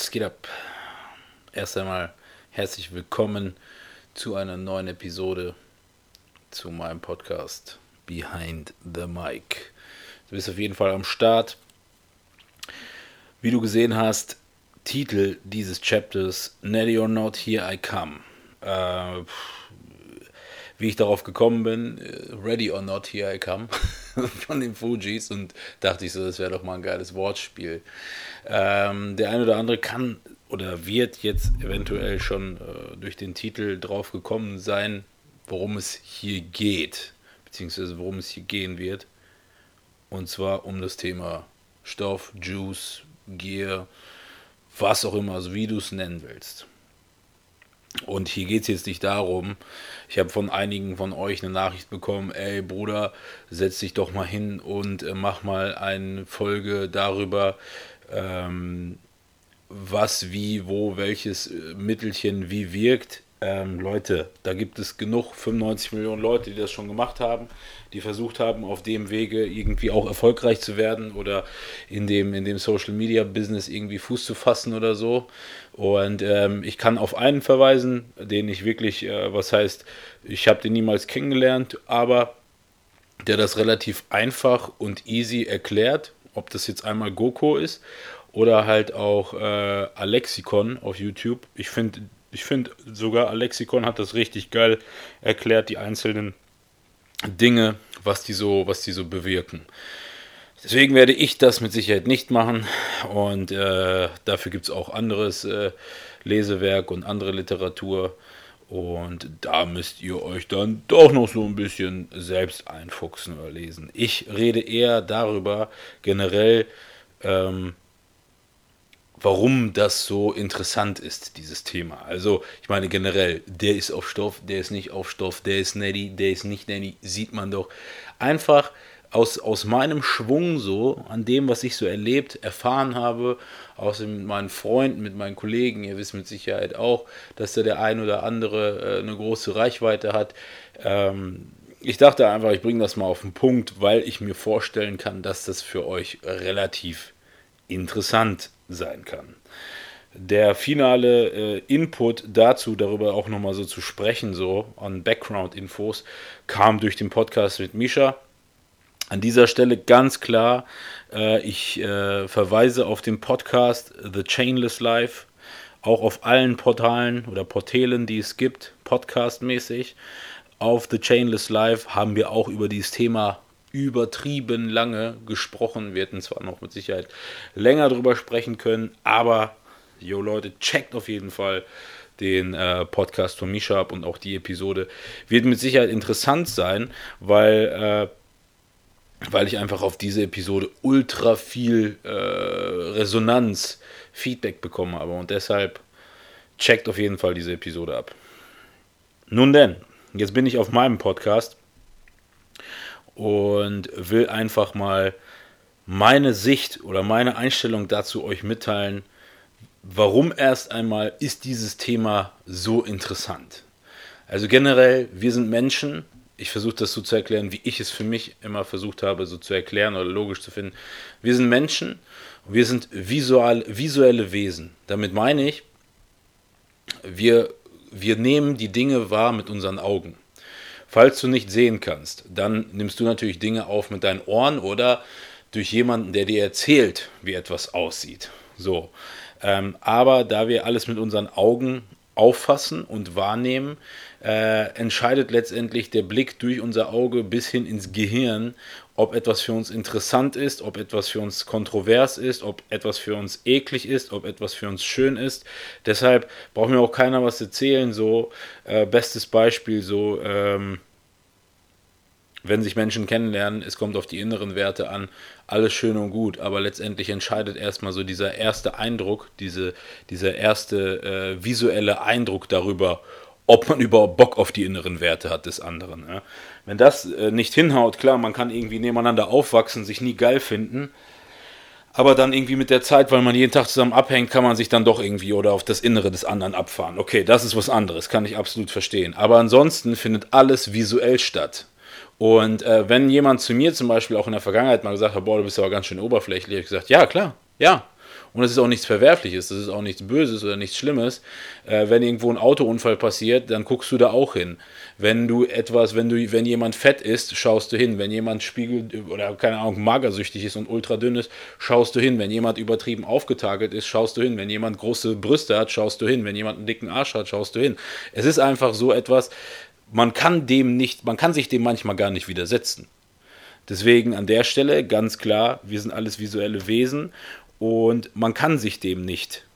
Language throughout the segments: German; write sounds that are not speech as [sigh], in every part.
Was geht ab? Erst einmal herzlich willkommen zu einer neuen Episode zu meinem Podcast Behind the Mic. Du bist auf jeden Fall am Start. Wie du gesehen hast, Titel dieses Chapters Netty or Not, Here I Come. Äh, wie ich darauf gekommen bin, äh, Ready or Not, Here I Come [laughs] von den Fujis und dachte ich so, das wäre doch mal ein geiles Wortspiel. Ähm, der eine oder andere kann oder wird jetzt eventuell schon äh, durch den Titel drauf gekommen sein, worum es hier geht, beziehungsweise worum es hier gehen wird. Und zwar um das Thema Stoff, Juice, Gear, was auch immer, also wie du es nennen willst. Und hier geht es jetzt nicht darum, ich habe von einigen von euch eine Nachricht bekommen, ey Bruder, setz dich doch mal hin und äh, mach mal eine Folge darüber, ähm, was, wie, wo, welches äh, Mittelchen wie wirkt. Ähm, Leute, da gibt es genug 95 Millionen Leute, die das schon gemacht haben, die versucht haben, auf dem Wege irgendwie auch erfolgreich zu werden oder in dem, in dem Social Media Business irgendwie Fuß zu fassen oder so. Und ähm, ich kann auf einen verweisen, den ich wirklich, äh, was heißt, ich habe den niemals kennengelernt, aber der das relativ einfach und easy erklärt, ob das jetzt einmal Goko ist oder halt auch äh, Alexikon auf YouTube. Ich finde ich finde sogar Alexikon hat das richtig geil erklärt, die einzelnen Dinge, was die so, was die so bewirken. Deswegen werde ich das mit Sicherheit nicht machen und äh, dafür gibt es auch anderes äh, Lesewerk und andere Literatur und da müsst ihr euch dann doch noch so ein bisschen selbst einfuchsen oder lesen. Ich rede eher darüber generell, ähm, warum das so interessant ist, dieses Thema. Also, ich meine generell, der ist auf Stoff, der ist nicht auf Stoff, der ist netty, der ist nicht netty, sieht man doch. Einfach aus, aus meinem Schwung so, an dem, was ich so erlebt, erfahren habe, außer mit meinen Freunden, mit meinen Kollegen, ihr wisst mit Sicherheit auch, dass da der ein oder andere äh, eine große Reichweite hat. Ähm, ich dachte einfach, ich bringe das mal auf den Punkt, weil ich mir vorstellen kann, dass das für euch relativ interessant sein kann. Der finale äh, Input dazu, darüber auch nochmal so zu sprechen, so an Background-Infos, kam durch den Podcast mit Misha. An dieser Stelle ganz klar, äh, ich äh, verweise auf den Podcast The Chainless Life, auch auf allen Portalen oder Portalen, die es gibt, podcastmäßig. Auf The Chainless Life haben wir auch über dieses Thema übertrieben lange gesprochen. Wir hätten zwar noch mit Sicherheit länger drüber sprechen können, aber, yo Leute, checkt auf jeden Fall den äh, Podcast von Misha ab und auch die Episode. Wird mit Sicherheit interessant sein, weil, äh, weil ich einfach auf diese Episode ultra viel äh, Resonanz, Feedback bekommen habe und deshalb checkt auf jeden Fall diese Episode ab. Nun denn, jetzt bin ich auf meinem Podcast und will einfach mal meine Sicht oder meine Einstellung dazu euch mitteilen, warum erst einmal ist dieses Thema so interessant. Also generell, wir sind Menschen. Ich versuche das so zu erklären, wie ich es für mich immer versucht habe, so zu erklären oder logisch zu finden. Wir sind Menschen und wir sind visual, visuelle Wesen. Damit meine ich, wir, wir nehmen die Dinge wahr mit unseren Augen. Falls du nicht sehen kannst, dann nimmst du natürlich Dinge auf mit deinen Ohren oder durch jemanden, der dir erzählt, wie etwas aussieht. So. Ähm, aber da wir alles mit unseren Augen auffassen und wahrnehmen, äh, entscheidet letztendlich der Blick durch unser Auge bis hin ins Gehirn, ob etwas für uns interessant ist, ob etwas für uns kontrovers ist, ob etwas für uns eklig ist, ob etwas für uns schön ist. Deshalb braucht mir auch keiner was erzählen. So, äh, bestes Beispiel, so, ähm, wenn sich Menschen kennenlernen, es kommt auf die inneren Werte an, alles schön und gut, aber letztendlich entscheidet erstmal so dieser erste Eindruck, diese, dieser erste äh, visuelle Eindruck darüber, ob man überhaupt Bock auf die inneren Werte hat des anderen. Ja. Wenn das äh, nicht hinhaut, klar, man kann irgendwie nebeneinander aufwachsen, sich nie geil finden, aber dann irgendwie mit der Zeit, weil man jeden Tag zusammen abhängt, kann man sich dann doch irgendwie oder auf das Innere des anderen abfahren. Okay, das ist was anderes, kann ich absolut verstehen. Aber ansonsten findet alles visuell statt. Und äh, wenn jemand zu mir zum Beispiel auch in der Vergangenheit mal gesagt hat, boah, du bist aber ganz schön oberflächlich, ich gesagt, ja, klar, ja. Und es ist auch nichts Verwerfliches, das ist auch nichts Böses oder nichts Schlimmes. Äh, wenn irgendwo ein Autounfall passiert, dann guckst du da auch hin. Wenn du etwas, wenn du, wenn jemand fett ist, schaust du hin. Wenn jemand spiegelt oder keine Ahnung, magersüchtig ist und ultra dünn ist, schaust du hin. Wenn jemand übertrieben aufgetakelt ist, schaust du hin. Wenn jemand große Brüste hat, schaust du hin. Wenn jemand einen dicken Arsch hat, schaust du hin. Es ist einfach so etwas, man kann dem nicht, man kann sich dem manchmal gar nicht widersetzen. Deswegen an der Stelle ganz klar, wir sind alles visuelle Wesen und man kann sich dem nicht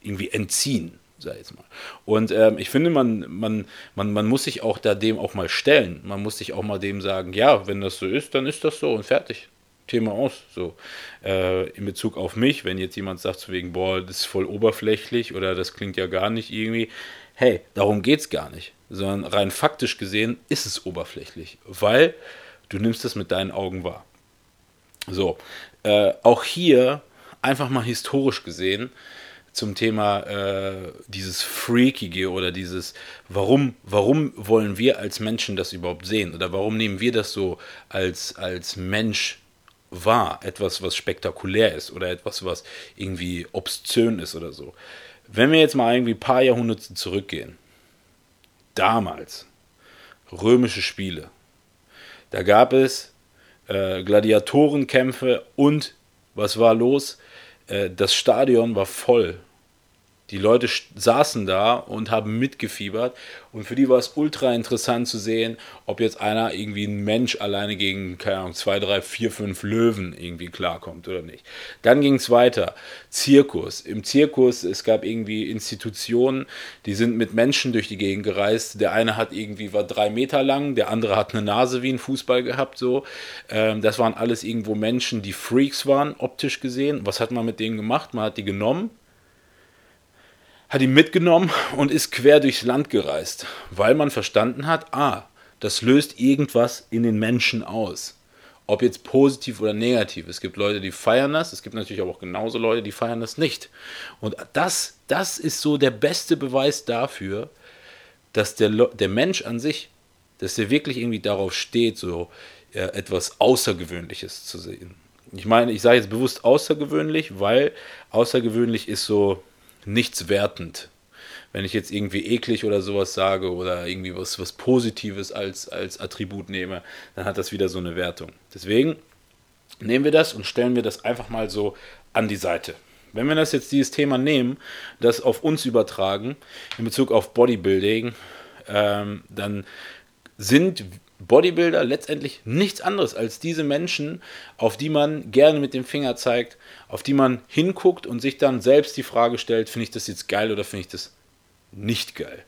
irgendwie entziehen, sag ich jetzt mal. Und ähm, ich finde, man, man, man, man muss sich auch da dem auch mal stellen. Man muss sich auch mal dem sagen, ja, wenn das so ist, dann ist das so und fertig. Thema aus. So äh, in Bezug auf mich, wenn jetzt jemand sagt, zu wegen, boah, das ist voll oberflächlich oder das klingt ja gar nicht irgendwie. Hey, darum geht es gar nicht sondern rein faktisch gesehen ist es oberflächlich, weil du nimmst es mit deinen Augen wahr. So, äh, auch hier einfach mal historisch gesehen zum Thema äh, dieses Freakige oder dieses, warum, warum wollen wir als Menschen das überhaupt sehen oder warum nehmen wir das so als, als Mensch wahr, etwas, was spektakulär ist oder etwas, was irgendwie obszön ist oder so. Wenn wir jetzt mal irgendwie ein paar Jahrhunderte zurückgehen, damals römische Spiele. Da gab es äh, Gladiatorenkämpfe und was war los? Äh, das Stadion war voll die Leute saßen da und haben mitgefiebert und für die war es ultra interessant zu sehen, ob jetzt einer irgendwie ein Mensch alleine gegen, keine Ahnung, zwei, drei, vier, fünf Löwen irgendwie klarkommt oder nicht. Dann ging es weiter. Zirkus. Im Zirkus, es gab irgendwie Institutionen, die sind mit Menschen durch die Gegend gereist. Der eine hat irgendwie, war drei Meter lang, der andere hat eine Nase wie ein Fußball gehabt, so. Ähm, das waren alles irgendwo Menschen, die Freaks waren, optisch gesehen. Was hat man mit denen gemacht? Man hat die genommen, hat ihn mitgenommen und ist quer durchs Land gereist, weil man verstanden hat, ah, das löst irgendwas in den Menschen aus. Ob jetzt positiv oder negativ. Es gibt Leute, die feiern das, es gibt natürlich auch genauso Leute, die feiern das nicht. Und das, das ist so der beste Beweis dafür, dass der, der Mensch an sich, dass er wirklich irgendwie darauf steht, so ja, etwas Außergewöhnliches zu sehen. Ich meine, ich sage jetzt bewusst außergewöhnlich, weil außergewöhnlich ist so, nichts wertend. Wenn ich jetzt irgendwie eklig oder sowas sage oder irgendwie was, was Positives als, als Attribut nehme, dann hat das wieder so eine Wertung. Deswegen nehmen wir das und stellen wir das einfach mal so an die Seite. Wenn wir das jetzt dieses Thema nehmen, das auf uns übertragen, in Bezug auf Bodybuilding, ähm, dann sind Bodybuilder letztendlich nichts anderes als diese Menschen, auf die man gerne mit dem Finger zeigt, auf die man hinguckt und sich dann selbst die Frage stellt, finde ich das jetzt geil oder finde ich das nicht geil.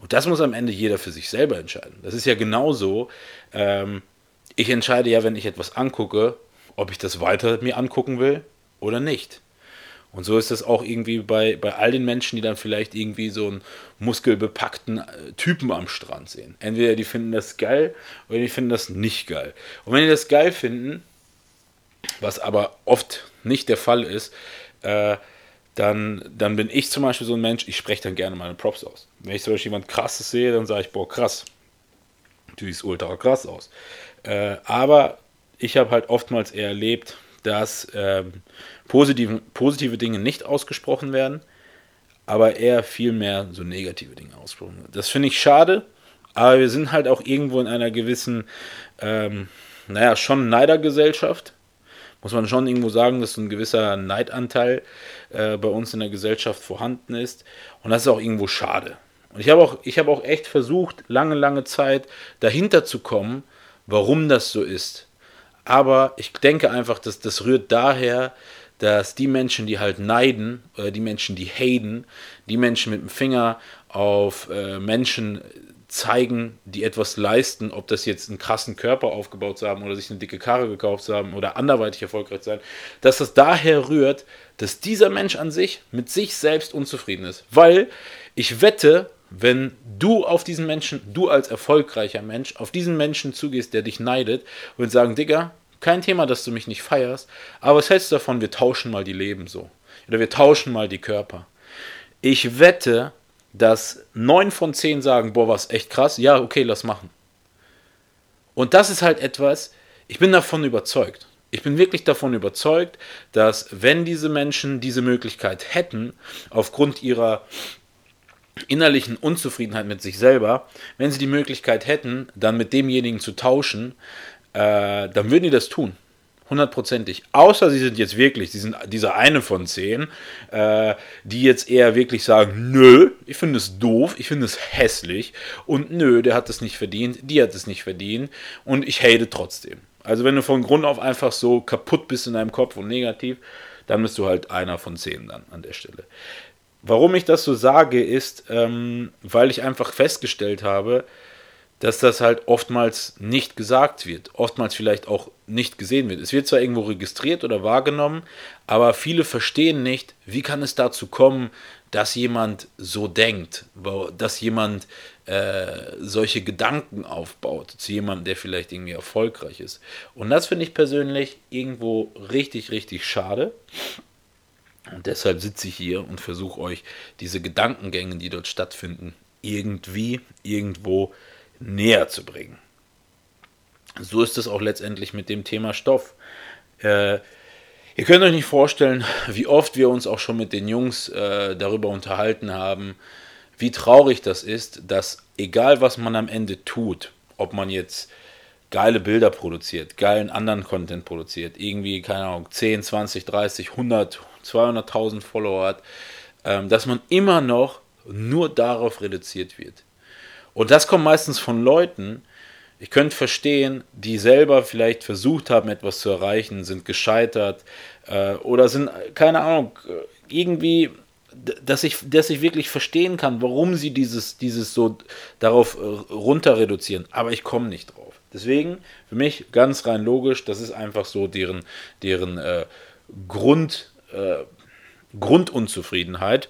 Und das muss am Ende jeder für sich selber entscheiden. Das ist ja genauso, ähm, ich entscheide ja, wenn ich etwas angucke, ob ich das weiter mir angucken will oder nicht. Und so ist das auch irgendwie bei, bei all den Menschen, die dann vielleicht irgendwie so einen muskelbepackten äh, Typen am Strand sehen. Entweder die finden das geil oder die finden das nicht geil. Und wenn die das geil finden, was aber oft nicht der Fall ist, äh, dann, dann bin ich zum Beispiel so ein Mensch, ich spreche dann gerne meine Props aus. Wenn ich zum Beispiel jemand krasses sehe, dann sage ich, boah, krass. Du siehst ultra krass aus. Äh, aber ich habe halt oftmals eher erlebt, dass ähm, positive, positive Dinge nicht ausgesprochen werden, aber eher viel mehr so negative Dinge ausgesprochen werden. Das finde ich schade, aber wir sind halt auch irgendwo in einer gewissen, ähm, naja, schon Neidergesellschaft. Muss man schon irgendwo sagen, dass so ein gewisser Neidanteil äh, bei uns in der Gesellschaft vorhanden ist. Und das ist auch irgendwo schade. Und ich habe auch, hab auch echt versucht, lange, lange Zeit dahinter zu kommen, warum das so ist. Aber ich denke einfach, dass das rührt daher, dass die Menschen, die halt neiden, oder die Menschen, die haten, die Menschen mit dem Finger auf äh, Menschen zeigen, die etwas leisten, ob das jetzt einen krassen Körper aufgebaut zu haben oder sich eine dicke Karre gekauft zu haben oder anderweitig erfolgreich sein, dass das daher rührt, dass dieser Mensch an sich mit sich selbst unzufrieden ist. Weil ich wette, wenn du auf diesen Menschen, du als erfolgreicher Mensch, auf diesen Menschen zugehst, der dich neidet und sagen, Digga, kein Thema, dass du mich nicht feierst, aber was hältst du davon, wir tauschen mal die Leben so? Oder wir tauschen mal die Körper. Ich wette, dass neun von zehn sagen, boah, was echt krass, ja, okay, lass machen. Und das ist halt etwas, ich bin davon überzeugt. Ich bin wirklich davon überzeugt, dass wenn diese Menschen diese Möglichkeit hätten, aufgrund ihrer innerlichen Unzufriedenheit mit sich selber, wenn sie die Möglichkeit hätten, dann mit demjenigen zu tauschen, äh, dann würden die das tun. Hundertprozentig. Außer sie sind jetzt wirklich, sie sind dieser eine von zehn, äh, die jetzt eher wirklich sagen, nö, ich finde es doof, ich finde es hässlich und nö, der hat es nicht verdient, die hat es nicht verdient und ich hate trotzdem. Also wenn du von Grund auf einfach so kaputt bist in deinem Kopf und negativ, dann bist du halt einer von zehn dann an der Stelle. Warum ich das so sage, ist, ähm, weil ich einfach festgestellt habe, dass das halt oftmals nicht gesagt wird, oftmals vielleicht auch nicht gesehen wird. Es wird zwar irgendwo registriert oder wahrgenommen, aber viele verstehen nicht, wie kann es dazu kommen, dass jemand so denkt, dass jemand äh, solche Gedanken aufbaut zu jemandem, der vielleicht irgendwie erfolgreich ist. Und das finde ich persönlich irgendwo richtig, richtig schade. Und deshalb sitze ich hier und versuche euch diese Gedankengänge, die dort stattfinden, irgendwie, irgendwo näher zu bringen. So ist es auch letztendlich mit dem Thema Stoff. Äh, ihr könnt euch nicht vorstellen, wie oft wir uns auch schon mit den Jungs äh, darüber unterhalten haben, wie traurig das ist, dass egal was man am Ende tut, ob man jetzt geile Bilder produziert, geilen anderen Content produziert, irgendwie, keine Ahnung, 10, 20, 30, 100, 200.000 Follower hat, ähm, dass man immer noch nur darauf reduziert wird. Und das kommt meistens von Leuten, ich könnte verstehen, die selber vielleicht versucht haben, etwas zu erreichen, sind gescheitert äh, oder sind, keine Ahnung, irgendwie, dass ich, dass ich wirklich verstehen kann, warum sie dieses, dieses so darauf äh, runter reduzieren. Aber ich komme nicht drauf. Deswegen, für mich ganz rein logisch, das ist einfach so deren, deren äh, Grund, äh, Grundunzufriedenheit.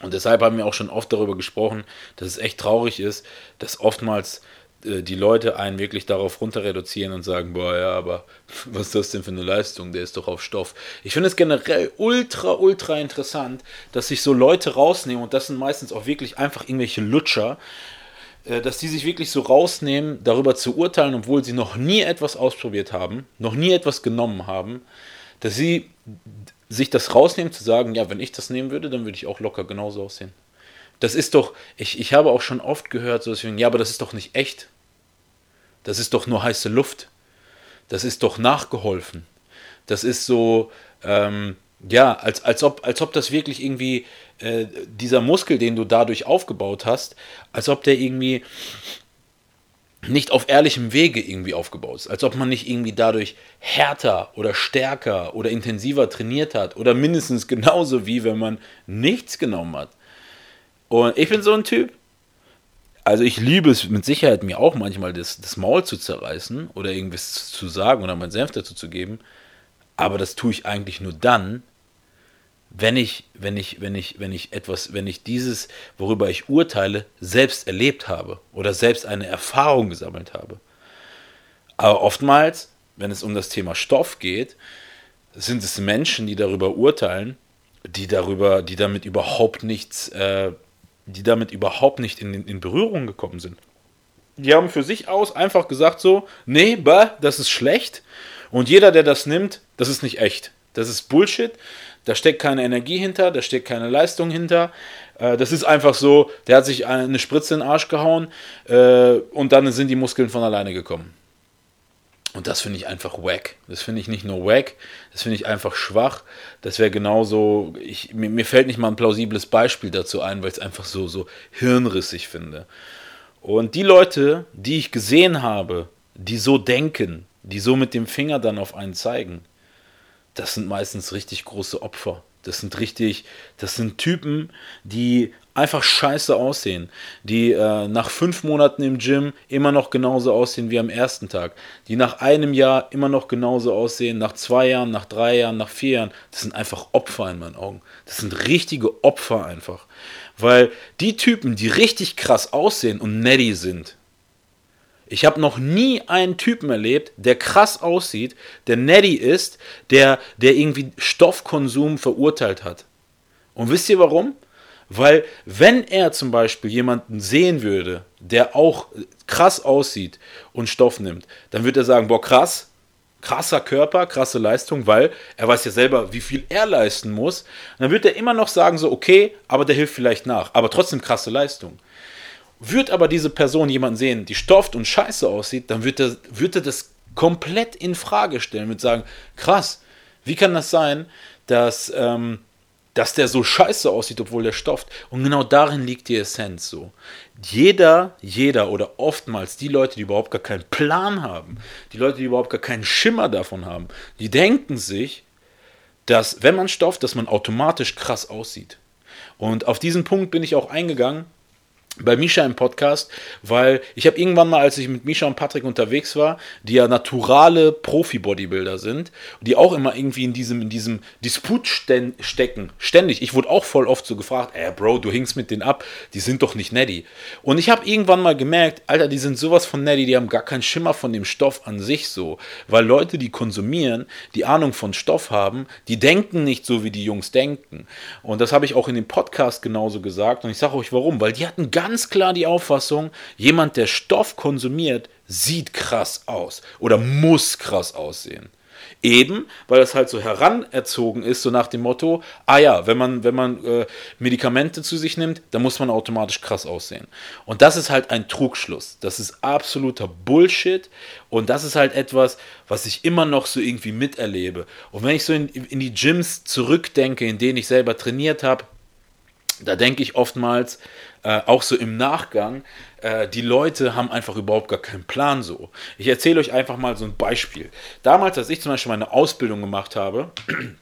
Und deshalb haben wir auch schon oft darüber gesprochen, dass es echt traurig ist, dass oftmals äh, die Leute einen wirklich darauf runter reduzieren und sagen, boah, ja, aber [laughs] was ist das denn für eine Leistung? Der ist doch auf Stoff. Ich finde es generell ultra, ultra interessant, dass sich so Leute rausnehmen und das sind meistens auch wirklich einfach irgendwelche Lutscher, äh, dass die sich wirklich so rausnehmen, darüber zu urteilen, obwohl sie noch nie etwas ausprobiert haben, noch nie etwas genommen haben, dass sie sich das rausnehmen zu sagen, ja, wenn ich das nehmen würde, dann würde ich auch locker genauso aussehen. Das ist doch, ich, ich habe auch schon oft gehört, so deswegen, ja, aber das ist doch nicht echt. Das ist doch nur heiße Luft. Das ist doch nachgeholfen. Das ist so, ähm, ja, als, als, ob, als ob das wirklich irgendwie äh, dieser Muskel, den du dadurch aufgebaut hast, als ob der irgendwie nicht auf ehrlichem Wege irgendwie aufgebaut ist. Als ob man nicht irgendwie dadurch härter oder stärker oder intensiver trainiert hat oder mindestens genauso wie wenn man nichts genommen hat. Und ich bin so ein Typ, also ich liebe es mit Sicherheit mir auch manchmal das, das Maul zu zerreißen oder irgendwas zu sagen oder meinen Senf dazu zu geben, aber das tue ich eigentlich nur dann, wenn ich, wenn ich, wenn ich, wenn ich etwas, wenn ich dieses, worüber ich urteile, selbst erlebt habe oder selbst eine Erfahrung gesammelt habe. Aber oftmals, wenn es um das Thema Stoff geht, sind es Menschen, die darüber urteilen, die darüber, die damit überhaupt nichts, äh, die damit überhaupt nicht in, in Berührung gekommen sind. Die haben für sich aus einfach gesagt so, nee, bah, das ist schlecht. Und jeder, der das nimmt, das ist nicht echt. Das ist Bullshit. Da steckt keine Energie hinter, da steckt keine Leistung hinter. Äh, das ist einfach so, der hat sich eine Spritze in den Arsch gehauen äh, und dann sind die Muskeln von alleine gekommen. Und das finde ich einfach wack. Das finde ich nicht nur wack, das finde ich einfach schwach. Das wäre genauso, ich, mir, mir, fällt nicht mal ein plausibles Beispiel dazu ein, weil ich es einfach so, so hirnrissig finde. Und die Leute, die ich gesehen habe, die so denken, die so mit dem Finger dann auf einen zeigen, das sind meistens richtig große Opfer. Das sind richtig, das sind Typen, die einfach scheiße aussehen, die äh, nach fünf Monaten im Gym immer noch genauso aussehen wie am ersten Tag, die nach einem Jahr immer noch genauso aussehen, nach zwei Jahren, nach drei Jahren, nach vier Jahren, das sind einfach Opfer in meinen Augen. Das sind richtige Opfer einfach. Weil die Typen, die richtig krass aussehen und netty sind, ich habe noch nie einen Typen erlebt, der krass aussieht, der netty ist, der, der irgendwie Stoffkonsum verurteilt hat. Und wisst ihr warum? Weil wenn er zum Beispiel jemanden sehen würde, der auch krass aussieht und Stoff nimmt, dann würde er sagen, boah, krass, krasser Körper, krasse Leistung, weil er weiß ja selber, wie viel er leisten muss. Und dann wird er immer noch sagen, so, okay, aber der hilft vielleicht nach, aber trotzdem krasse Leistung. Wird aber diese Person jemanden sehen, die stofft und scheiße aussieht, dann wird er, wird das komplett in Frage stellen, mit sagen, krass, wie kann das sein, dass, ähm, dass der so scheiße aussieht, obwohl der stofft. Und genau darin liegt die Essenz so. Jeder, jeder oder oftmals die Leute, die überhaupt gar keinen Plan haben, die Leute, die überhaupt gar keinen Schimmer davon haben, die denken sich, dass wenn man stofft, dass man automatisch krass aussieht. Und auf diesen Punkt bin ich auch eingegangen bei Misha im Podcast, weil ich habe irgendwann mal, als ich mit Misha und Patrick unterwegs war, die ja naturale Profi-Bodybuilder sind, die auch immer irgendwie in diesem, in diesem Disput stecken, ständig. Ich wurde auch voll oft so gefragt, ey Bro, du hinkst mit denen ab, die sind doch nicht netty. Und ich habe irgendwann mal gemerkt, Alter, die sind sowas von netty, die haben gar keinen Schimmer von dem Stoff an sich so. Weil Leute, die konsumieren, die Ahnung von Stoff haben, die denken nicht so, wie die Jungs denken. Und das habe ich auch in dem Podcast genauso gesagt. Und ich sage euch warum, weil die hatten gar ganz klar die Auffassung, jemand, der Stoff konsumiert, sieht krass aus oder muss krass aussehen. Eben, weil das halt so heranerzogen ist, so nach dem Motto, ah ja, wenn man, wenn man äh, Medikamente zu sich nimmt, dann muss man automatisch krass aussehen. Und das ist halt ein Trugschluss. Das ist absoluter Bullshit. Und das ist halt etwas, was ich immer noch so irgendwie miterlebe. Und wenn ich so in, in die Gyms zurückdenke, in denen ich selber trainiert habe, da denke ich oftmals, äh, auch so im Nachgang, äh, die Leute haben einfach überhaupt gar keinen Plan so. Ich erzähle euch einfach mal so ein Beispiel. Damals, als ich zum Beispiel meine Ausbildung gemacht habe, [clears throat]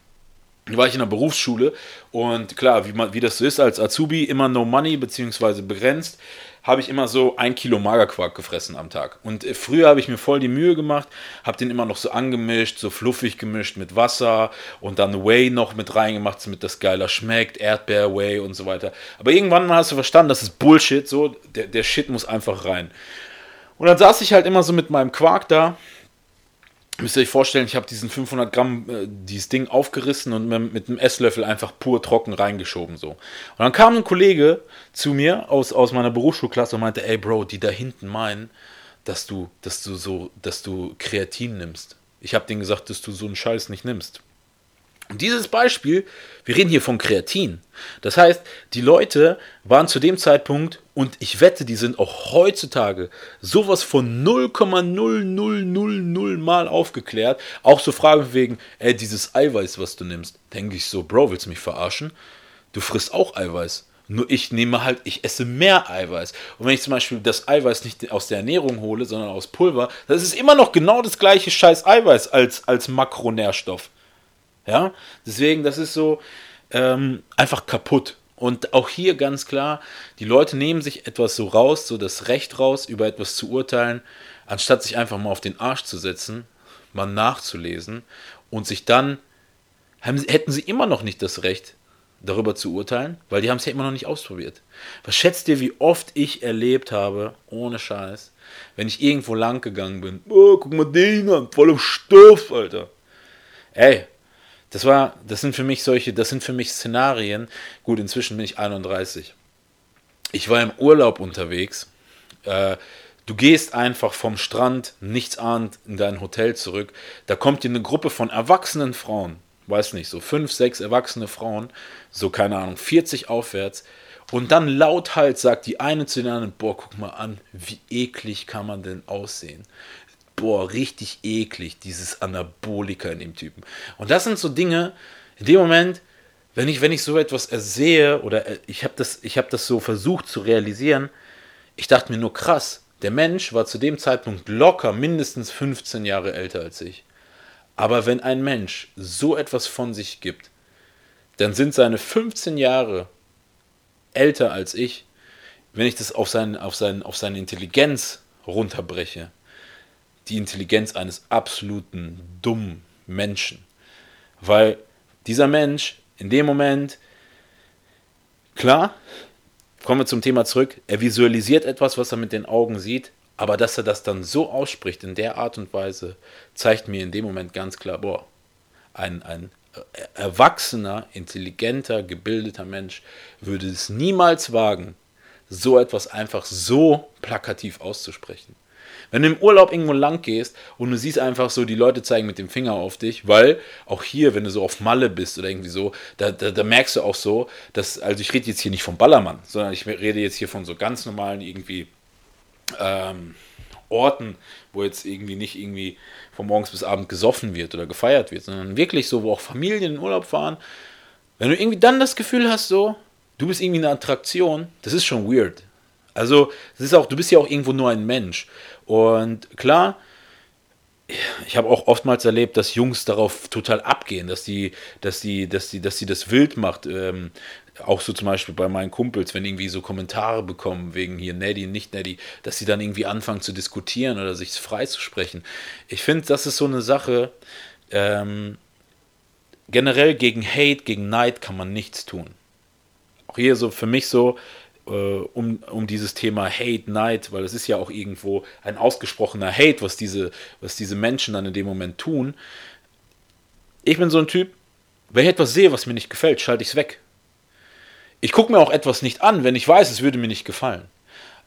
war ich in der Berufsschule und klar, wie, man, wie das so ist als Azubi, immer no money beziehungsweise begrenzt habe ich immer so ein Kilo Magerquark gefressen am Tag. Und äh, früher habe ich mir voll die Mühe gemacht, habe den immer noch so angemischt, so fluffig gemischt mit Wasser und dann Whey noch mit reingemacht, damit das geiler schmeckt, Erdbeer, Whey und so weiter. Aber irgendwann hast du verstanden, das ist Bullshit, so, der, der Shit muss einfach rein. Und dann saß ich halt immer so mit meinem Quark da müsst ihr euch vorstellen, ich habe diesen 500 Gramm, äh, dieses Ding aufgerissen und mit, mit einem Esslöffel einfach pur trocken reingeschoben so. Und dann kam ein Kollege zu mir aus, aus meiner Berufsschulklasse und meinte, ey Bro, die da hinten meinen, dass du, dass du so, dass du Kreatin nimmst. Ich habe denen gesagt, dass du so einen Scheiß nicht nimmst. Und dieses Beispiel, wir reden hier von Kreatin. Das heißt, die Leute waren zu dem Zeitpunkt, und ich wette, die sind auch heutzutage sowas von 0,0000 mal aufgeklärt. Auch so Fragen wegen, ey, dieses Eiweiß, was du nimmst. Denke ich so, Bro, willst du mich verarschen? Du frisst auch Eiweiß. Nur ich nehme halt, ich esse mehr Eiweiß. Und wenn ich zum Beispiel das Eiweiß nicht aus der Ernährung hole, sondern aus Pulver, das ist immer noch genau das gleiche scheiß Eiweiß als, als Makronährstoff. Ja, deswegen, das ist so ähm, einfach kaputt. Und auch hier ganz klar, die Leute nehmen sich etwas so raus, so das Recht raus, über etwas zu urteilen, anstatt sich einfach mal auf den Arsch zu setzen, mal nachzulesen und sich dann, haben, hätten sie immer noch nicht das Recht, darüber zu urteilen, weil die haben es ja immer noch nicht ausprobiert. Was schätzt ihr, wie oft ich erlebt habe, ohne Scheiß, wenn ich irgendwo lang gegangen bin, oh, guck mal den an, voll im Stoff, Alter. Ey, das war, das sind für mich solche, das sind für mich Szenarien. Gut, inzwischen bin ich 31. Ich war im Urlaub unterwegs. Äh, du gehst einfach vom Strand, nichts ahnt, in dein Hotel zurück. Da kommt dir eine Gruppe von erwachsenen Frauen, weiß nicht, so fünf, sechs erwachsene Frauen, so keine Ahnung, 40 aufwärts. Und dann lauthals sagt die eine zu den anderen, boah, guck mal an, wie eklig kann man denn aussehen boah, richtig eklig, dieses Anabolika in dem Typen. Und das sind so Dinge, in dem Moment, wenn ich, wenn ich so etwas ersehe oder äh, ich habe das, hab das so versucht zu realisieren, ich dachte mir nur krass, der Mensch war zu dem Zeitpunkt locker mindestens 15 Jahre älter als ich. Aber wenn ein Mensch so etwas von sich gibt, dann sind seine 15 Jahre älter als ich, wenn ich das auf, sein, auf, sein, auf seine Intelligenz runterbreche, die Intelligenz eines absoluten dummen Menschen. Weil dieser Mensch in dem Moment, klar, kommen wir zum Thema zurück, er visualisiert etwas, was er mit den Augen sieht, aber dass er das dann so ausspricht, in der Art und Weise, zeigt mir in dem Moment ganz klar, boah, ein, ein erwachsener, intelligenter, gebildeter Mensch würde es niemals wagen, so etwas einfach so plakativ auszusprechen. Wenn du im Urlaub irgendwo lang gehst und du siehst einfach so, die Leute zeigen mit dem Finger auf dich, weil auch hier, wenn du so auf Malle bist oder irgendwie so, da, da, da merkst du auch so, dass, also ich rede jetzt hier nicht vom Ballermann, sondern ich rede jetzt hier von so ganz normalen irgendwie ähm, Orten, wo jetzt irgendwie nicht irgendwie von morgens bis abend gesoffen wird oder gefeiert wird, sondern wirklich so, wo auch Familien in Urlaub fahren. Wenn du irgendwie dann das Gefühl hast, so, du bist irgendwie eine Attraktion, das ist schon weird. Also, das ist auch, du bist ja auch irgendwo nur ein Mensch. Und klar, ich habe auch oftmals erlebt, dass Jungs darauf total abgehen, dass die, dass die, dass die, dass sie das wild macht. Ähm, auch so zum Beispiel bei meinen Kumpels, wenn irgendwie so Kommentare bekommen wegen hier Neddy, nicht Neddy, dass sie dann irgendwie anfangen zu diskutieren oder sich freizusprechen. Ich finde, das ist so eine Sache. Ähm, generell gegen Hate, gegen Neid kann man nichts tun. Auch hier so für mich so, um, um dieses Thema Hate, Neid, weil es ist ja auch irgendwo ein ausgesprochener Hate, was diese, was diese Menschen dann in dem Moment tun. Ich bin so ein Typ, wenn ich etwas sehe, was mir nicht gefällt, schalte ich es weg. Ich gucke mir auch etwas nicht an, wenn ich weiß, es würde mir nicht gefallen.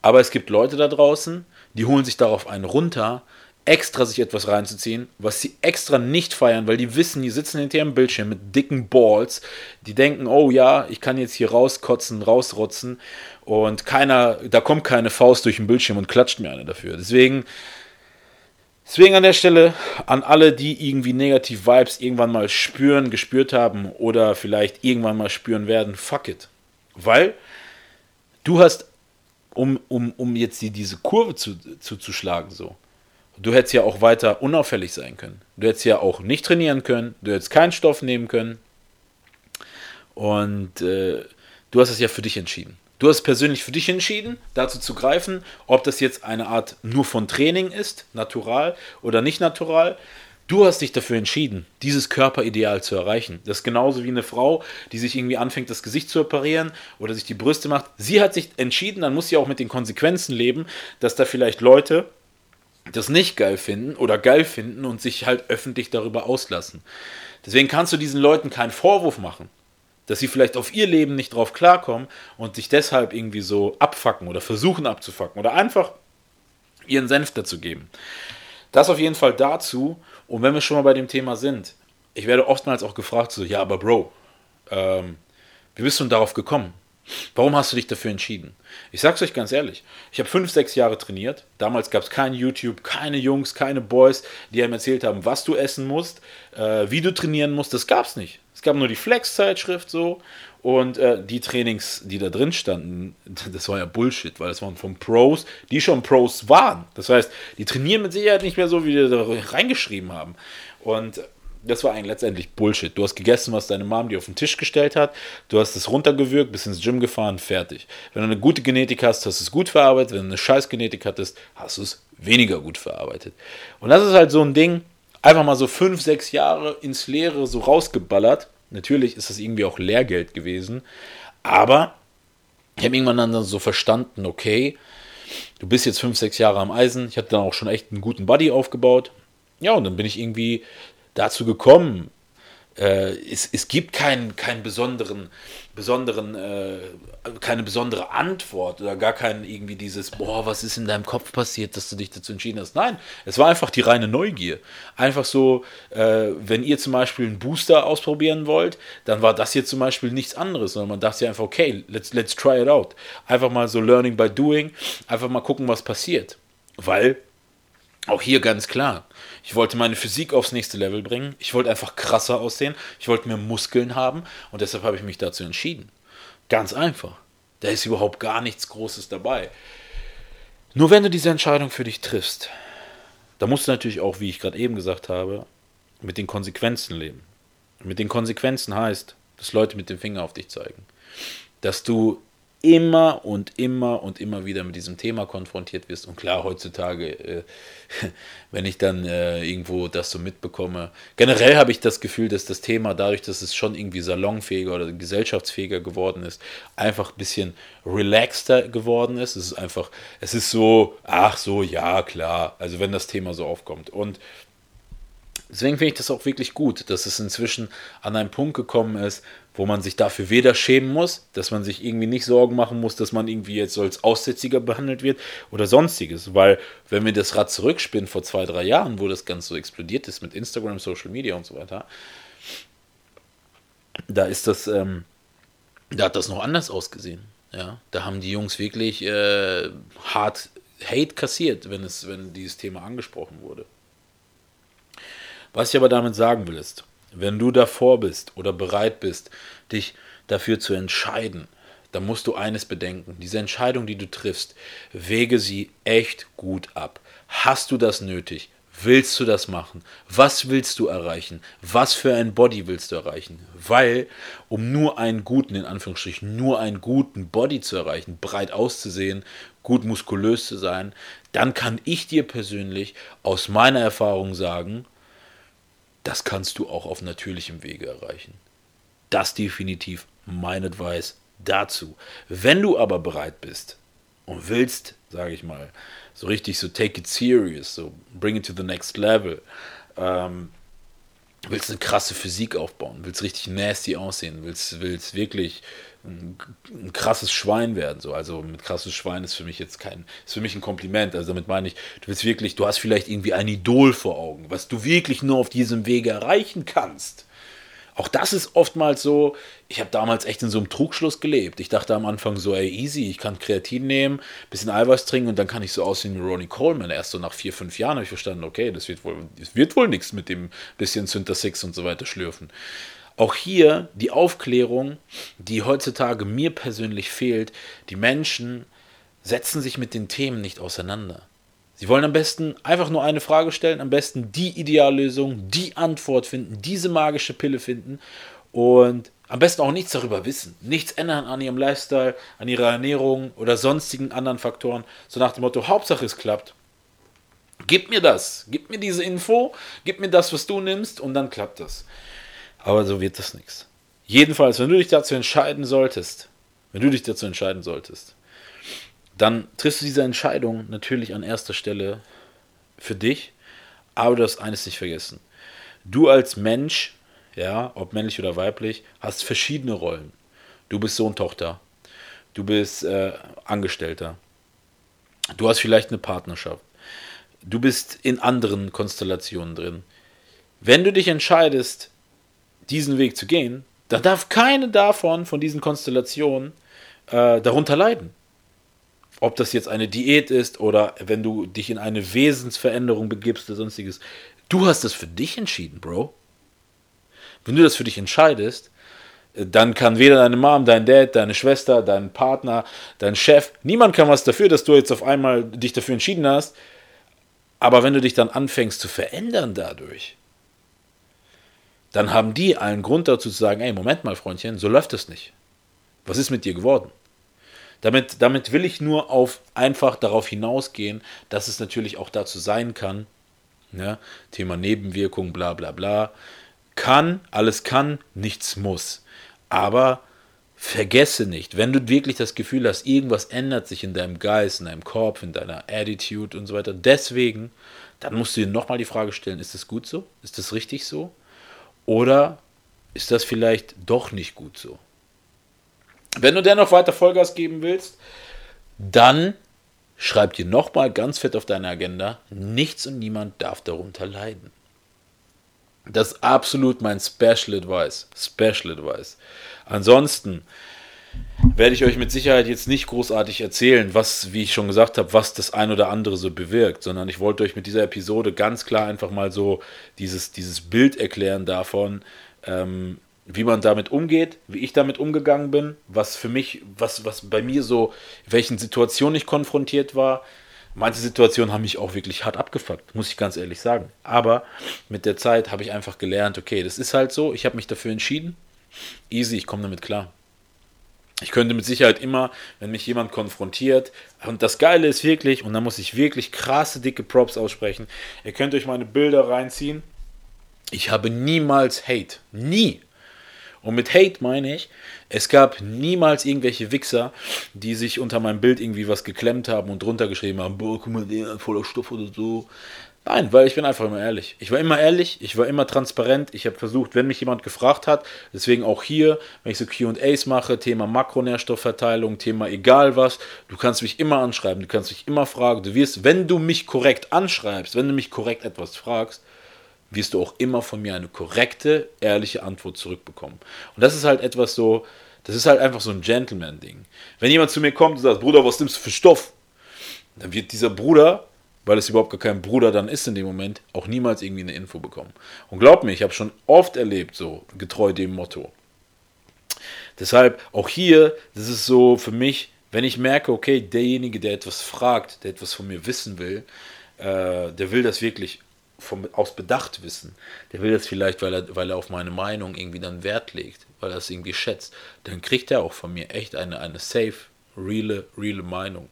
Aber es gibt Leute da draußen, die holen sich darauf einen runter, extra sich etwas reinzuziehen, was sie extra nicht feiern, weil die wissen, die sitzen hinter ihrem Bildschirm mit dicken Balls, die denken, oh ja, ich kann jetzt hier rauskotzen, rausrotzen und keiner, da kommt keine Faust durch den Bildschirm und klatscht mir eine dafür. Deswegen, deswegen an der Stelle an alle, die irgendwie negativ Vibes irgendwann mal spüren, gespürt haben oder vielleicht irgendwann mal spüren werden, fuck it. Weil du hast, um, um, um jetzt die, diese Kurve zu, zuzuschlagen, so, Du hättest ja auch weiter unauffällig sein können. Du hättest ja auch nicht trainieren können. Du hättest keinen Stoff nehmen können. Und äh, du hast es ja für dich entschieden. Du hast persönlich für dich entschieden, dazu zu greifen, ob das jetzt eine Art nur von Training ist, natural oder nicht natural. Du hast dich dafür entschieden, dieses Körperideal zu erreichen. Das ist genauso wie eine Frau, die sich irgendwie anfängt, das Gesicht zu operieren oder sich die Brüste macht. Sie hat sich entschieden, dann muss sie auch mit den Konsequenzen leben, dass da vielleicht Leute das nicht geil finden oder geil finden und sich halt öffentlich darüber auslassen. Deswegen kannst du diesen Leuten keinen Vorwurf machen, dass sie vielleicht auf ihr Leben nicht drauf klarkommen und sich deshalb irgendwie so abfacken oder versuchen abzufacken oder einfach ihren Senf dazu geben. Das auf jeden Fall dazu. Und wenn wir schon mal bei dem Thema sind, ich werde oftmals auch gefragt, so, ja, aber Bro, ähm, wie bist du denn darauf gekommen? Warum hast du dich dafür entschieden? Ich sag's euch ganz ehrlich, ich habe fünf, sechs Jahre trainiert. Damals gab es kein YouTube, keine Jungs, keine Boys, die einem erzählt haben, was du essen musst, äh, wie du trainieren musst. Das gab's nicht. Es gab nur die Flex-Zeitschrift so und äh, die Trainings, die da drin standen, [laughs] das war ja Bullshit, weil das waren von Pros, die schon Pros waren. Das heißt, die trainieren mit Sicherheit nicht mehr so, wie die da reingeschrieben haben. Und das war eigentlich letztendlich Bullshit. Du hast gegessen, was deine Mom dir auf den Tisch gestellt hat. Du hast es runtergewürgt, bist ins Gym gefahren, fertig. Wenn du eine gute Genetik hast, hast du es gut verarbeitet. Wenn du eine scheiß Genetik hattest, hast du es weniger gut verarbeitet. Und das ist halt so ein Ding, einfach mal so fünf, sechs Jahre ins Leere so rausgeballert. Natürlich ist das irgendwie auch Lehrgeld gewesen. Aber ich habe irgendwann dann so verstanden, okay, du bist jetzt fünf, sechs Jahre am Eisen. Ich hatte dann auch schon echt einen guten Buddy aufgebaut. Ja, und dann bin ich irgendwie dazu gekommen. Äh, es, es gibt keinen, keinen besonderen, besonderen, äh, keine besondere Antwort oder gar kein irgendwie dieses, boah, was ist in deinem Kopf passiert, dass du dich dazu entschieden hast. Nein, es war einfach die reine Neugier. Einfach so, äh, wenn ihr zum Beispiel einen Booster ausprobieren wollt, dann war das hier zum Beispiel nichts anderes, sondern man dachte einfach, okay, let's, let's try it out. Einfach mal so learning by doing, einfach mal gucken, was passiert. Weil, auch hier ganz klar, ich wollte meine Physik aufs nächste Level bringen. Ich wollte einfach krasser aussehen. Ich wollte mehr Muskeln haben. Und deshalb habe ich mich dazu entschieden. Ganz einfach. Da ist überhaupt gar nichts Großes dabei. Nur wenn du diese Entscheidung für dich triffst, da musst du natürlich auch, wie ich gerade eben gesagt habe, mit den Konsequenzen leben. Mit den Konsequenzen heißt, dass Leute mit dem Finger auf dich zeigen. Dass du immer und immer und immer wieder mit diesem Thema konfrontiert wirst. Und klar, heutzutage, äh, [laughs] wenn ich dann äh, irgendwo das so mitbekomme, generell habe ich das Gefühl, dass das Thema, dadurch, dass es schon irgendwie salonfähiger oder gesellschaftsfähiger geworden ist, einfach ein bisschen relaxter geworden ist. Es ist einfach, es ist so, ach so, ja, klar, also wenn das Thema so aufkommt. Und Deswegen finde ich das auch wirklich gut, dass es inzwischen an einen Punkt gekommen ist, wo man sich dafür weder schämen muss, dass man sich irgendwie nicht Sorgen machen muss, dass man irgendwie jetzt als Aussätziger behandelt wird oder sonstiges. Weil, wenn wir das Rad zurückspinnen vor zwei, drei Jahren, wo das Ganze so explodiert ist mit Instagram, Social Media und so weiter, da ist das, ähm, da hat das noch anders ausgesehen. Ja, da haben die Jungs wirklich äh, hart Hate kassiert, wenn es, wenn dieses Thema angesprochen wurde. Was ich aber damit sagen will, ist, wenn du davor bist oder bereit bist, dich dafür zu entscheiden, dann musst du eines bedenken. Diese Entscheidung, die du triffst, wege sie echt gut ab. Hast du das nötig? Willst du das machen? Was willst du erreichen? Was für ein Body willst du erreichen? Weil, um nur einen guten, in Anführungsstrichen, nur einen guten Body zu erreichen, breit auszusehen, gut muskulös zu sein, dann kann ich dir persönlich aus meiner Erfahrung sagen, das kannst du auch auf natürlichem Wege erreichen. Das definitiv mein Advice dazu. Wenn du aber bereit bist und willst, sage ich mal, so richtig so take it serious, so bring it to the next level, ähm, willst eine krasse Physik aufbauen, willst richtig nasty aussehen, willst, willst wirklich ein, ein, krasses Schwein werden. So. Also mit krasses Schwein ist für mich jetzt kein, ist für mich ein Kompliment. Also damit meine ich, du willst wirklich, du hast vielleicht irgendwie ein Idol vor Augen, was du wirklich nur auf diesem Wege erreichen kannst. Auch das ist oftmals so, ich habe damals echt in so einem Trugschluss gelebt. Ich dachte am Anfang so, ey, easy, ich kann Kreatin nehmen, bisschen Eiweiß trinken und dann kann ich so aussehen wie Ronnie Coleman. Erst so nach vier, fünf Jahren habe ich verstanden, okay, das wird wohl, das wird wohl nichts mit dem bisschen Synthesix 6 und so weiter schlürfen. Auch hier die Aufklärung, die heutzutage mir persönlich fehlt. Die Menschen setzen sich mit den Themen nicht auseinander. Sie wollen am besten einfach nur eine Frage stellen, am besten die Ideallösung, die Antwort finden, diese magische Pille finden und am besten auch nichts darüber wissen. Nichts ändern an ihrem Lifestyle, an ihrer Ernährung oder sonstigen anderen Faktoren. So nach dem Motto, Hauptsache es klappt. Gib mir das, gib mir diese Info, gib mir das, was du nimmst und dann klappt das. Aber so wird das nichts. Jedenfalls, wenn du dich dazu entscheiden solltest, wenn du dich dazu entscheiden solltest, dann triffst du diese Entscheidung natürlich an erster Stelle für dich, aber du hast eines nicht vergessen. Du als Mensch, ja, ob männlich oder weiblich, hast verschiedene Rollen. Du bist Sohn, Tochter, du bist äh, Angestellter, du hast vielleicht eine Partnerschaft, du bist in anderen Konstellationen drin. Wenn du dich entscheidest, diesen Weg zu gehen, da darf keine davon, von diesen Konstellationen, äh, darunter leiden. Ob das jetzt eine Diät ist oder wenn du dich in eine Wesensveränderung begibst oder sonstiges. Du hast das für dich entschieden, Bro. Wenn du das für dich entscheidest, äh, dann kann weder deine Mom, dein Dad, deine Schwester, dein Partner, dein Chef, niemand kann was dafür, dass du jetzt auf einmal dich dafür entschieden hast. Aber wenn du dich dann anfängst zu verändern dadurch, dann haben die allen Grund dazu zu sagen, ey, Moment mal, Freundchen, so läuft es nicht. Was ist mit dir geworden? Damit, damit will ich nur auf einfach darauf hinausgehen, dass es natürlich auch dazu sein kann, ne, Thema Nebenwirkung, bla bla bla, kann, alles kann, nichts muss. Aber vergesse nicht, wenn du wirklich das Gefühl hast, irgendwas ändert sich in deinem Geist, in deinem Kopf, in deiner Attitude und so weiter, deswegen, dann musst du dir nochmal die Frage stellen, ist das gut so? Ist das richtig so? Oder ist das vielleicht doch nicht gut so? Wenn du dennoch weiter Vollgas geben willst, dann schreib dir nochmal ganz fett auf deine Agenda, nichts und niemand darf darunter leiden. Das ist absolut mein Special Advice. Special Advice. Ansonsten werde ich euch mit Sicherheit jetzt nicht großartig erzählen, was, wie ich schon gesagt habe, was das ein oder andere so bewirkt, sondern ich wollte euch mit dieser Episode ganz klar einfach mal so dieses, dieses Bild erklären davon, ähm, wie man damit umgeht, wie ich damit umgegangen bin, was für mich, was, was bei mir so, welchen Situationen ich konfrontiert war. Manche Situationen haben mich auch wirklich hart abgefuckt, muss ich ganz ehrlich sagen. Aber mit der Zeit habe ich einfach gelernt, okay, das ist halt so, ich habe mich dafür entschieden. Easy, ich komme damit klar. Ich könnte mit Sicherheit immer, wenn mich jemand konfrontiert, und das Geile ist wirklich, und da muss ich wirklich krasse, dicke Props aussprechen, ihr könnt euch meine Bilder reinziehen. Ich habe niemals Hate. Nie. Und mit Hate meine ich, es gab niemals irgendwelche Wichser, die sich unter meinem Bild irgendwie was geklemmt haben und drunter geschrieben haben, boah, guck mal, der voller Stoff oder so. Nein, weil ich bin einfach immer ehrlich. Ich war immer ehrlich, ich war immer transparent. Ich habe versucht, wenn mich jemand gefragt hat, deswegen auch hier, wenn ich so QAs mache, Thema Makronährstoffverteilung, Thema egal was, du kannst mich immer anschreiben, du kannst mich immer fragen. Du wirst, wenn du mich korrekt anschreibst, wenn du mich korrekt etwas fragst, wirst du auch immer von mir eine korrekte, ehrliche Antwort zurückbekommen. Und das ist halt etwas so, das ist halt einfach so ein Gentleman-Ding. Wenn jemand zu mir kommt und sagt, Bruder, was nimmst du für Stoff? Dann wird dieser Bruder, weil es überhaupt gar kein Bruder dann ist in dem Moment, auch niemals irgendwie eine Info bekommen. Und glaub mir, ich habe schon oft erlebt, so getreu dem Motto. Deshalb auch hier, das ist so für mich, wenn ich merke, okay, derjenige, der etwas fragt, der etwas von mir wissen will, äh, der will das wirklich vom, aus Bedacht wissen. Der will das vielleicht, weil er, weil er auf meine Meinung irgendwie dann Wert legt, weil er es irgendwie schätzt. Dann kriegt er auch von mir echt eine, eine safe, reale, reale Meinung.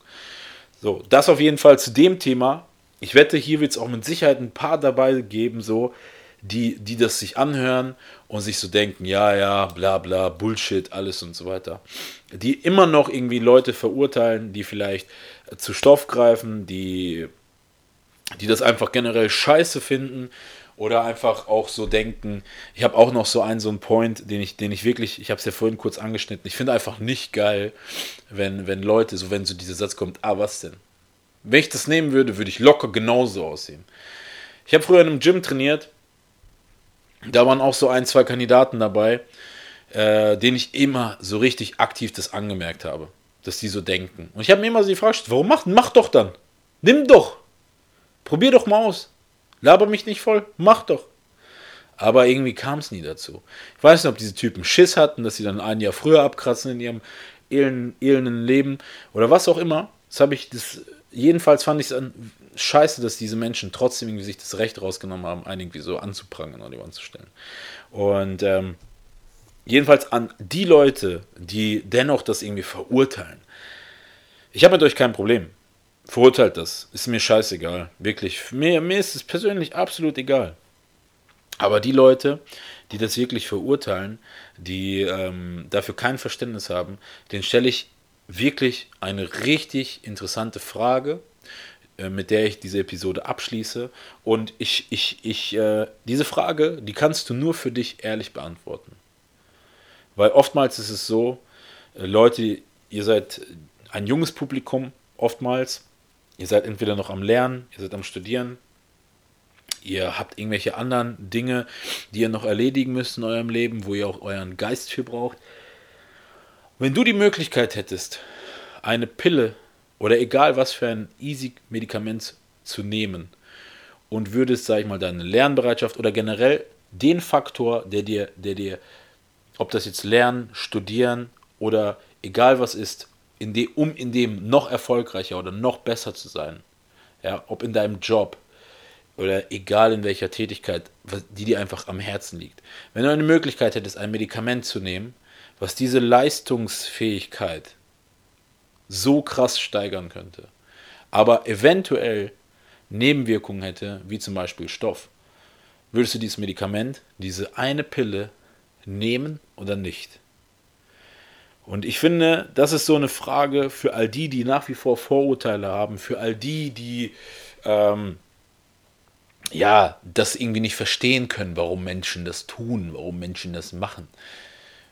So, das auf jeden Fall zu dem Thema. Ich wette, hier wird es auch mit Sicherheit ein paar dabei geben, so, die, die das sich anhören und sich so denken, ja, ja, bla bla, Bullshit, alles und so weiter. Die immer noch irgendwie Leute verurteilen, die vielleicht zu Stoff greifen, die die das einfach generell scheiße finden oder einfach auch so denken. Ich habe auch noch so einen so einen Point, den ich, den ich wirklich, ich habe es ja vorhin kurz angeschnitten. Ich finde einfach nicht geil, wenn, wenn Leute, so wenn so dieser Satz kommt, ah was denn? Wenn ich das nehmen würde, würde ich locker genauso aussehen. Ich habe früher in einem Gym trainiert. Da waren auch so ein, zwei Kandidaten dabei, äh, denen ich immer so richtig aktiv das angemerkt habe, dass die so denken. Und ich habe mir immer so die Frage gestellt, warum mach, mach doch dann? Nimm doch. Probier doch mal aus. Laber mich nicht voll. Mach doch. Aber irgendwie kam es nie dazu. Ich weiß nicht, ob diese Typen Schiss hatten, dass sie dann ein Jahr früher abkratzen in ihrem elenden Leben oder was auch immer. Das habe ich, das, jedenfalls fand ich es scheiße, dass diese Menschen trotzdem irgendwie sich das Recht rausgenommen haben, einen irgendwie so anzuprangern oder Wand zu stellen. Und ähm, jedenfalls an die Leute, die dennoch das irgendwie verurteilen. Ich habe mit euch kein Problem. Verurteilt das. Ist mir scheißegal. Wirklich. Mir, mir ist es persönlich absolut egal. Aber die Leute, die das wirklich verurteilen, die ähm, dafür kein Verständnis haben, den stelle ich wirklich eine richtig interessante Frage, äh, mit der ich diese Episode abschließe. Und ich, ich, ich, äh, diese Frage, die kannst du nur für dich ehrlich beantworten. Weil oftmals ist es so, äh, Leute, ihr seid ein junges Publikum, oftmals, Ihr seid entweder noch am Lernen, ihr seid am Studieren, ihr habt irgendwelche anderen Dinge, die ihr noch erledigen müsst in eurem Leben, wo ihr auch euren Geist für braucht. Wenn du die Möglichkeit hättest, eine Pille oder egal was für ein easy Medikament zu nehmen und würdest, sag ich mal, deine Lernbereitschaft oder generell den Faktor, der dir, der dir, ob das jetzt Lernen, Studieren oder egal was ist, in de, um in dem noch erfolgreicher oder noch besser zu sein. Ja, ob in deinem Job oder egal in welcher Tätigkeit, die dir einfach am Herzen liegt. Wenn du eine Möglichkeit hättest, ein Medikament zu nehmen, was diese Leistungsfähigkeit so krass steigern könnte, aber eventuell Nebenwirkungen hätte, wie zum Beispiel Stoff, würdest du dieses Medikament, diese eine Pille nehmen oder nicht? Und ich finde, das ist so eine Frage für all die, die nach wie vor Vorurteile haben, für all die, die ähm, ja das irgendwie nicht verstehen können, warum Menschen das tun, warum Menschen das machen.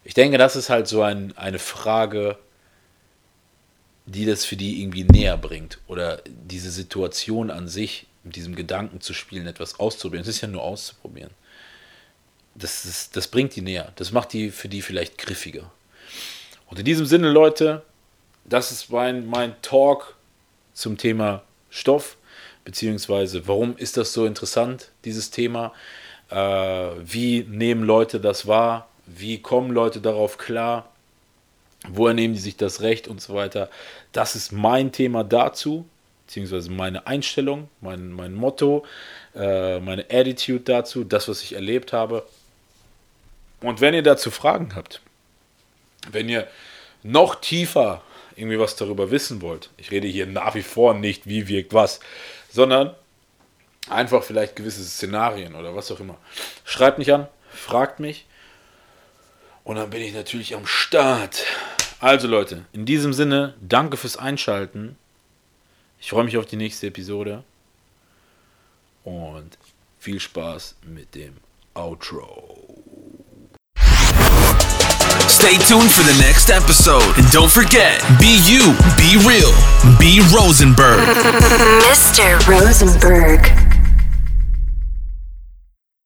Ich denke, das ist halt so ein, eine Frage, die das für die irgendwie näher bringt oder diese Situation an sich, mit diesem Gedanken zu spielen, etwas auszuprobieren. Es ist ja nur auszuprobieren. Das, ist, das bringt die näher. Das macht die für die vielleicht griffiger. Und in diesem Sinne, Leute, das ist mein, mein Talk zum Thema Stoff, beziehungsweise warum ist das so interessant, dieses Thema? Äh, wie nehmen Leute das wahr? Wie kommen Leute darauf klar? Woher nehmen die sich das Recht und so weiter? Das ist mein Thema dazu, beziehungsweise meine Einstellung, mein, mein Motto, äh, meine Attitude dazu, das, was ich erlebt habe. Und wenn ihr dazu Fragen habt, wenn ihr noch tiefer irgendwie was darüber wissen wollt, ich rede hier nach wie vor nicht, wie wirkt was, sondern einfach vielleicht gewisse Szenarien oder was auch immer. Schreibt mich an, fragt mich und dann bin ich natürlich am Start. Also Leute, in diesem Sinne, danke fürs Einschalten. Ich freue mich auf die nächste Episode und viel Spaß mit dem Outro. Stay tuned for the next episode. And don't forget, be you, be real, be Rosenberg. Mr. Rosenberg.